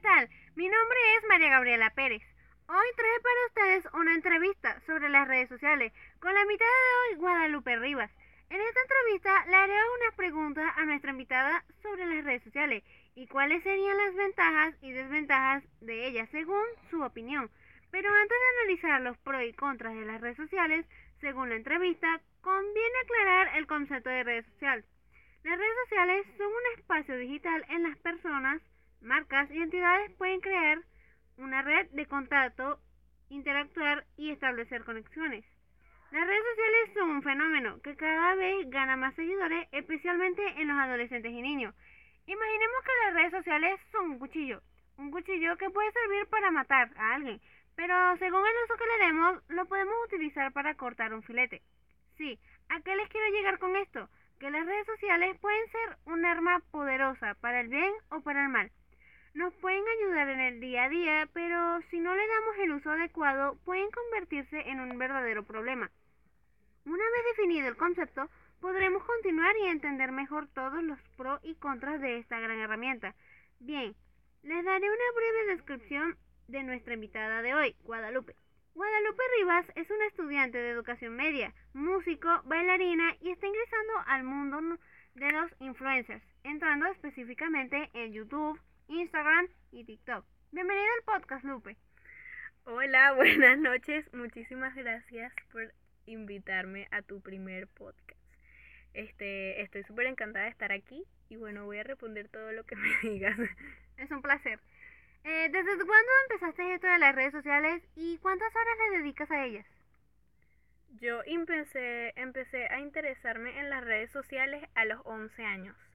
tal? Mi nombre es María Gabriela Pérez. Hoy traje para ustedes una entrevista sobre las redes sociales con la invitada de hoy, Guadalupe Rivas. En esta entrevista le haré unas preguntas a nuestra invitada sobre las redes sociales y cuáles serían las ventajas y desventajas de ellas según su opinión. Pero antes de analizar los pros y contras de las redes sociales, según la entrevista, conviene aclarar el concepto de red social. Las redes sociales son un espacio digital en las personas, marcas y entidades pueden crear una red de contacto, interactuar y establecer conexiones. Las redes sociales son un fenómeno que cada vez gana más seguidores, especialmente en los adolescentes y niños. Imaginemos que las redes sociales son un cuchillo, un cuchillo que puede servir para matar a alguien, pero según el uso que le demos, lo podemos utilizar para cortar un filete. Sí, ¿a qué les quiero llegar con esto? Que las redes sociales pueden ser un arma poderosa para el bien o para el mal. Nos pueden ayudar en el día a día, pero si no le damos el uso adecuado, pueden convertirse en un verdadero problema. Una vez definido el concepto, podremos continuar y entender mejor todos los pros y contras de esta gran herramienta. Bien, les daré una breve descripción de nuestra invitada de hoy, Guadalupe. Guadalupe Rivas es una estudiante de educación media, músico, bailarina y está ingresando al mundo de los influencers, entrando específicamente en YouTube, Instagram y TikTok. Bienvenida al podcast, Lupe. Hola, buenas noches. Muchísimas gracias por invitarme a tu primer podcast. Este, estoy súper encantada de estar aquí y bueno, voy a responder todo lo que me digas. Es un placer. Eh, ¿Desde cuándo empezaste esto de las redes sociales y cuántas horas le dedicas a ellas? Yo empecé, empecé a interesarme en las redes sociales a los 11 años.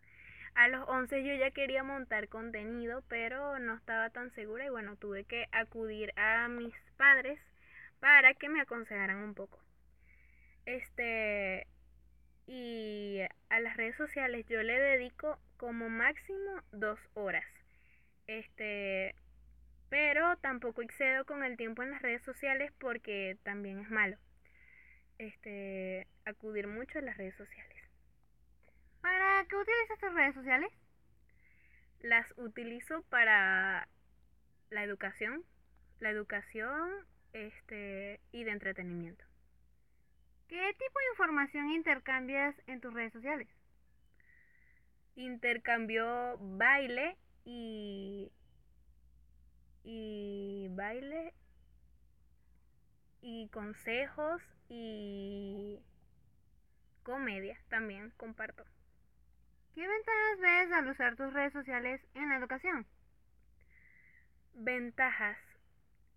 A los 11 yo ya quería montar contenido, pero no estaba tan segura y bueno, tuve que acudir a mis padres para que me aconsejaran un poco. Este, y a las redes sociales yo le dedico como máximo dos horas. Este, pero tampoco excedo con el tiempo en las redes sociales porque también es malo. Este, acudir mucho a las redes sociales. ¿Para qué utilizas tus redes sociales? Las utilizo para la educación, la educación este, y de entretenimiento. ¿Qué tipo de información intercambias en tus redes sociales? Intercambio baile y, y baile y consejos y comedia también comparto. ¿Qué ventajas ves al usar tus redes sociales en la educación? Ventajas.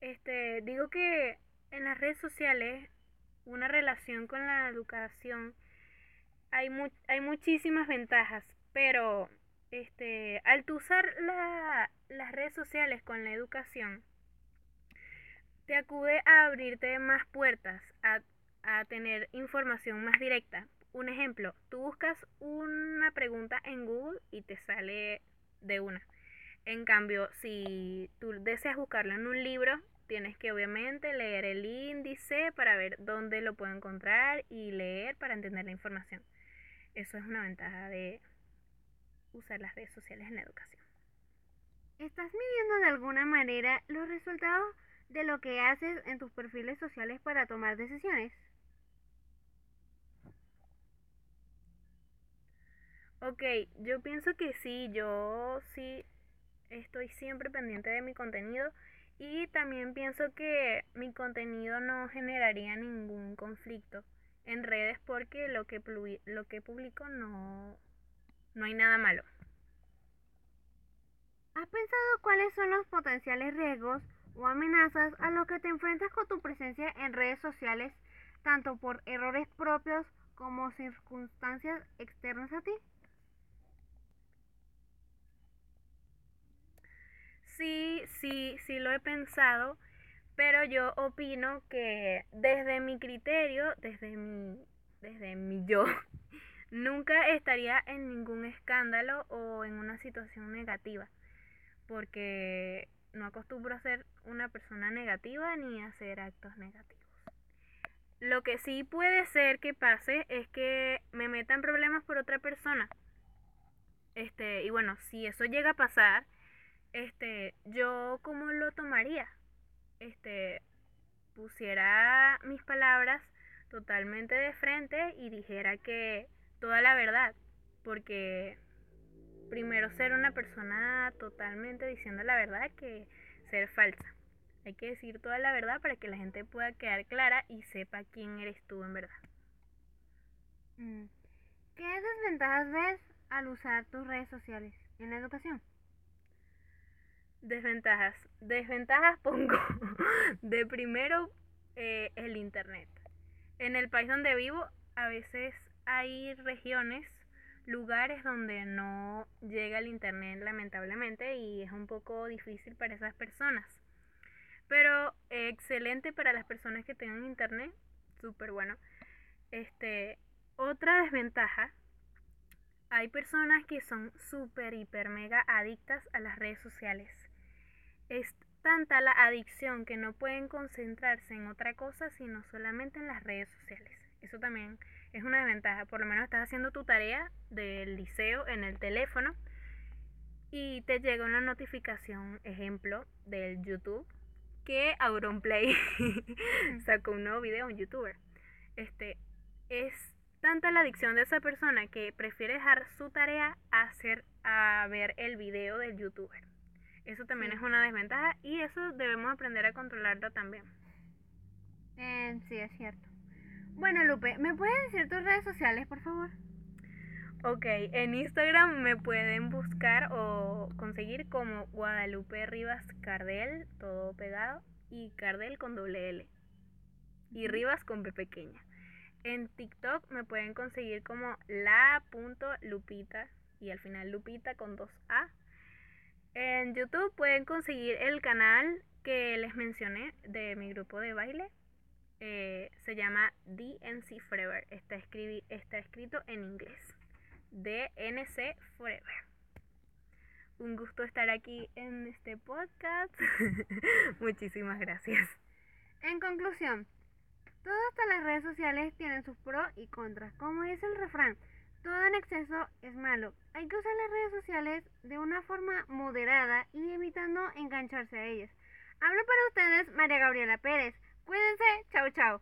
Este, digo que en las redes sociales una relación con la educación hay, hay muchísimas ventajas, pero este, al usar las redes sociales con la educación, te acude a abrirte más puertas, a, a tener información más directa. Un ejemplo, tú buscas una pregunta en Google y te sale de una. En cambio, si tú deseas buscarla en un libro, tienes que obviamente leer el índice para ver dónde lo puedo encontrar y leer para entender la información. Eso es una ventaja de usar las redes sociales en la educación. ¿Estás midiendo de alguna manera los resultados de lo que haces en tus perfiles sociales para tomar decisiones? Ok, yo pienso que sí, yo sí estoy siempre pendiente de mi contenido y también pienso que mi contenido no generaría ningún conflicto en redes porque lo que, lo que publico no, no hay nada malo. ¿Has pensado cuáles son los potenciales riesgos o amenazas a los que te enfrentas con tu presencia en redes sociales, tanto por errores propios como circunstancias externas a ti? Sí, sí, lo he pensado, pero yo opino que desde mi criterio, desde mi, desde mi yo, nunca estaría en ningún escándalo o en una situación negativa, porque no acostumbro a ser una persona negativa ni a hacer actos negativos. Lo que sí puede ser que pase es que me metan problemas por otra persona. Este, y bueno, si eso llega a pasar, este, yo cómo lo tomaría, este, pusiera mis palabras totalmente de frente y dijera que toda la verdad, porque primero ser una persona totalmente diciendo la verdad que ser falsa. Hay que decir toda la verdad para que la gente pueda quedar clara y sepa quién eres tú en verdad. Mm. ¿Qué desventajas ves al usar tus redes sociales en la educación? Desventajas. Desventajas pongo de primero eh, el Internet. En el país donde vivo a veces hay regiones, lugares donde no llega el Internet lamentablemente y es un poco difícil para esas personas. Pero excelente para las personas que tengan Internet, súper bueno. Este, otra desventaja hay personas que son súper, hiper, mega adictas a las redes sociales. Es tanta la adicción que no pueden concentrarse en otra cosa sino solamente en las redes sociales. Eso también es una desventaja. Por lo menos estás haciendo tu tarea del liceo en el teléfono y te llega una notificación, ejemplo, del YouTube que Auronplay sacó un nuevo video, un youtuber. Este es tanta la adicción de esa persona que prefiere dejar su tarea a hacer a ver el video del youtuber. Eso también es una desventaja y eso debemos aprender a controlarlo también. Eh, sí, es cierto. Bueno, Lupe, ¿me puedes decir tus redes sociales, por favor? Ok, en Instagram me pueden buscar o conseguir como Guadalupe Rivas Cardel, todo pegado, y Cardel con doble L. Y Rivas con P pequeña. En TikTok me pueden conseguir como la.lupita y al final Lupita con dos A. En YouTube pueden conseguir el canal que les mencioné de mi grupo de baile. Eh, se llama DNC Forever. Está, está escrito en inglés. DNC Forever. Un gusto estar aquí en este podcast. Muchísimas gracias. En conclusión, Todas las redes sociales tienen sus pros y contras. Como dice el refrán, todo en exceso es malo. Hay que usar las redes sociales de una forma moderada y evitando engancharse a ellas. Hablo para ustedes María Gabriela Pérez. Cuídense. Chao, chao.